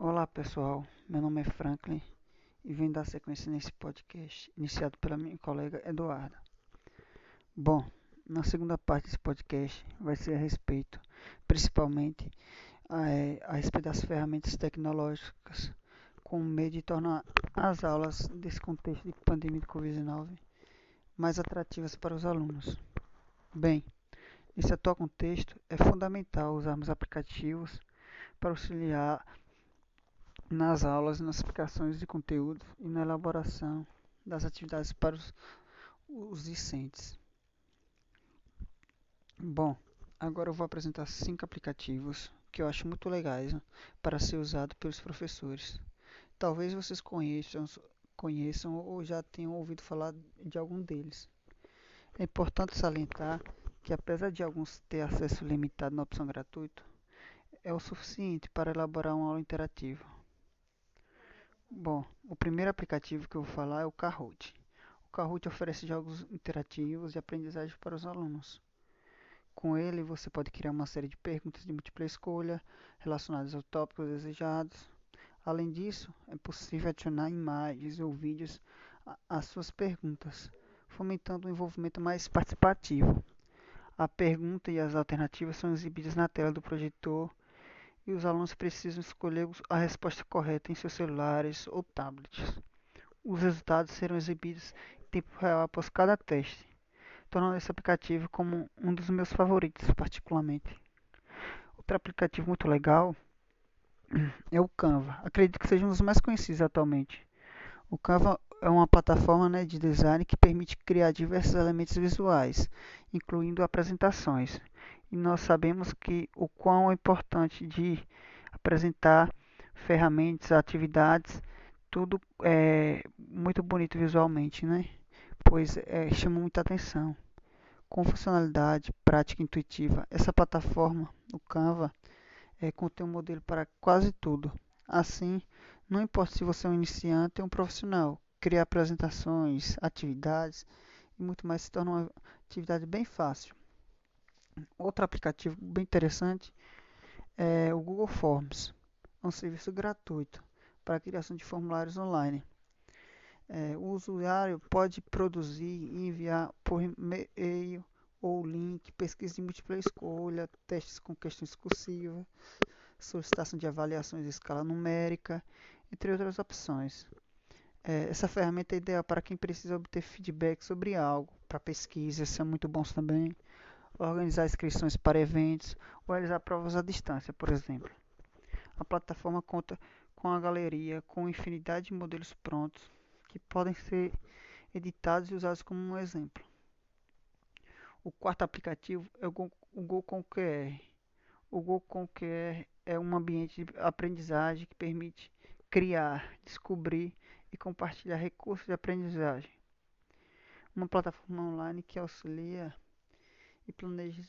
Olá pessoal, meu nome é Franklin e venho dar sequência nesse podcast iniciado pela minha colega Eduarda. Bom, na segunda parte desse podcast vai ser a respeito, principalmente a, é, a respeito das ferramentas tecnológicas com o meio de tornar as aulas desse contexto de pandemia de Covid-19 mais atrativas para os alunos. Bem, nesse atual contexto é fundamental usarmos aplicativos para auxiliar nas aulas, nas explicações de conteúdo e na elaboração das atividades para os, os discentes. Bom, agora eu vou apresentar cinco aplicativos que eu acho muito legais para ser usado pelos professores. Talvez vocês conheçam, conheçam ou já tenham ouvido falar de algum deles. É importante salientar que apesar de alguns ter acesso limitado na opção gratuita, é o suficiente para elaborar uma aula interativa. Bom, o primeiro aplicativo que eu vou falar é o Kahoot. O Kahoot oferece jogos interativos de aprendizagem para os alunos. Com ele, você pode criar uma série de perguntas de múltipla escolha relacionadas ao tópico desejados. Além disso, é possível adicionar imagens ou vídeos às suas perguntas, fomentando um envolvimento mais participativo. A pergunta e as alternativas são exibidas na tela do projetor e os alunos precisam escolher a resposta correta em seus celulares ou tablets. Os resultados serão exibidos em tempo real após cada teste, tornando esse aplicativo como um dos meus favoritos, particularmente. Outro aplicativo muito legal é o Canva. Acredito que seja um dos mais conhecidos atualmente. O Canva é uma plataforma né, de design que permite criar diversos elementos visuais, incluindo apresentações e nós sabemos que o quão é importante de apresentar ferramentas, atividades, tudo é muito bonito visualmente, né? Pois é, chama muita atenção. Com funcionalidade, prática intuitiva, essa plataforma, o Canva, é, contém um modelo para quase tudo. Assim, não importa se você é um iniciante ou um profissional, criar apresentações, atividades e muito mais se torna uma atividade bem fácil. Outro aplicativo bem interessante é o Google Forms, é um serviço gratuito para a criação de formulários online. É, o usuário pode produzir e enviar por e-mail ou link, pesquisa de múltipla escolha, testes com questões discursivas, solicitação de avaliações em escala numérica, entre outras opções. É, essa ferramenta é ideal para quem precisa obter feedback sobre algo, para pesquisas, são muito bons também organizar inscrições para eventos ou realizar provas à distância, por exemplo. A plataforma conta com a galeria com infinidade de modelos prontos que podem ser editados e usados como um exemplo. O quarto aplicativo é o com QR. O com QR é um ambiente de aprendizagem que permite criar, descobrir e compartilhar recursos de aprendizagem. Uma plataforma online que auxilia e planeje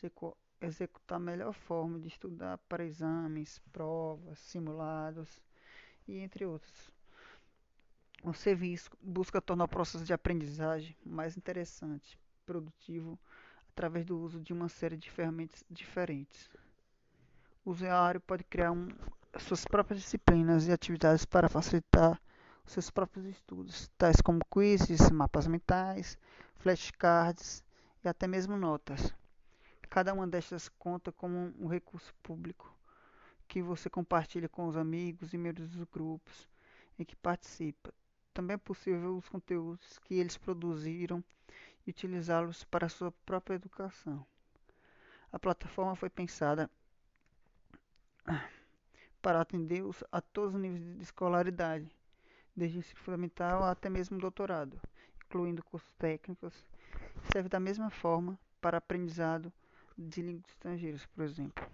executar a melhor forma de estudar para exames, provas, simulados e entre outros. O serviço busca tornar o processo de aprendizagem mais interessante, produtivo, através do uso de uma série de ferramentas diferentes. O usuário pode criar um, suas próprias disciplinas e atividades para facilitar os seus próprios estudos, tais como quizzes, mapas mentais, flashcards e até mesmo notas. Cada uma destas conta como um recurso público que você compartilha com os amigos e membros dos grupos em que participa. Também é possível os conteúdos que eles produziram e utilizá-los para a sua própria educação. A plataforma foi pensada para atender a todos os níveis de escolaridade, desde ensino fundamental até mesmo doutorado, incluindo cursos técnicos. Serve da mesma forma para aprendizado de línguas estrangeiras, por exemplo.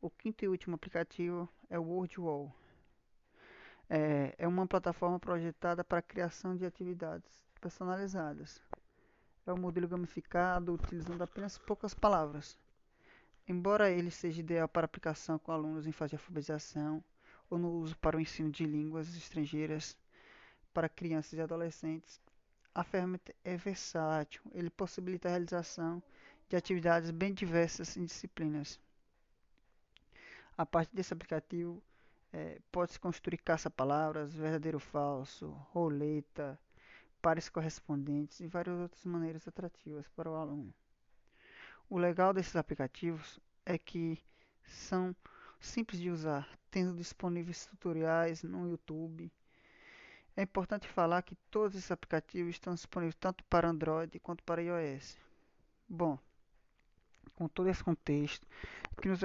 O quinto e último aplicativo é o WordWall. É, é uma plataforma projetada para a criação de atividades personalizadas. É um modelo gamificado utilizando apenas poucas palavras. Embora ele seja ideal para aplicação com alunos em fase de alfabetização ou no uso para o ensino de línguas estrangeiras para crianças e adolescentes, a ferramenta é versátil. Ele possibilita a realização de atividades bem diversas em disciplinas. A partir desse aplicativo É, Pode-se construir caça-palavras, verdadeiro ou falso, roleta, pares correspondentes e várias outras maneiras atrativas para o aluno. O legal desses aplicativos é que são simples de usar, tendo disponíveis tutoriais no YouTube. É importante falar que todos esses aplicativos estão disponíveis tanto para Android quanto para iOS. Bom, com todo esse contexto que nos,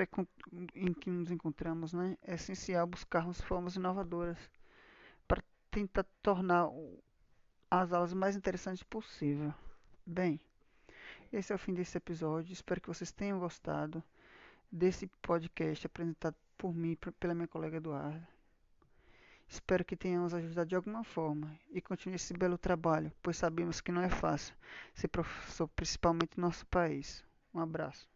em que nos encontramos, né, é essencial buscarmos formas inovadoras para tentar tornar as aulas mais interessantes possível. Bem, esse é o fim desse episódio. Espero que vocês tenham gostado desse podcast apresentado por mim pela minha colega Eduardo. Espero que tenhamos ajudado de alguma forma e continue esse belo trabalho, pois sabemos que não é fácil ser professor, principalmente no nosso país. Um abraço.